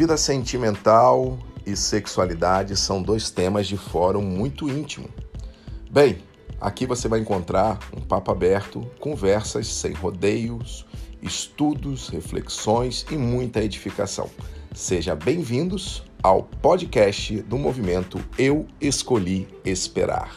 Vida sentimental e sexualidade são dois temas de fórum muito íntimo. Bem, aqui você vai encontrar um papo aberto, conversas sem rodeios, estudos, reflexões e muita edificação. Seja bem-vindos ao podcast do movimento Eu Escolhi Esperar.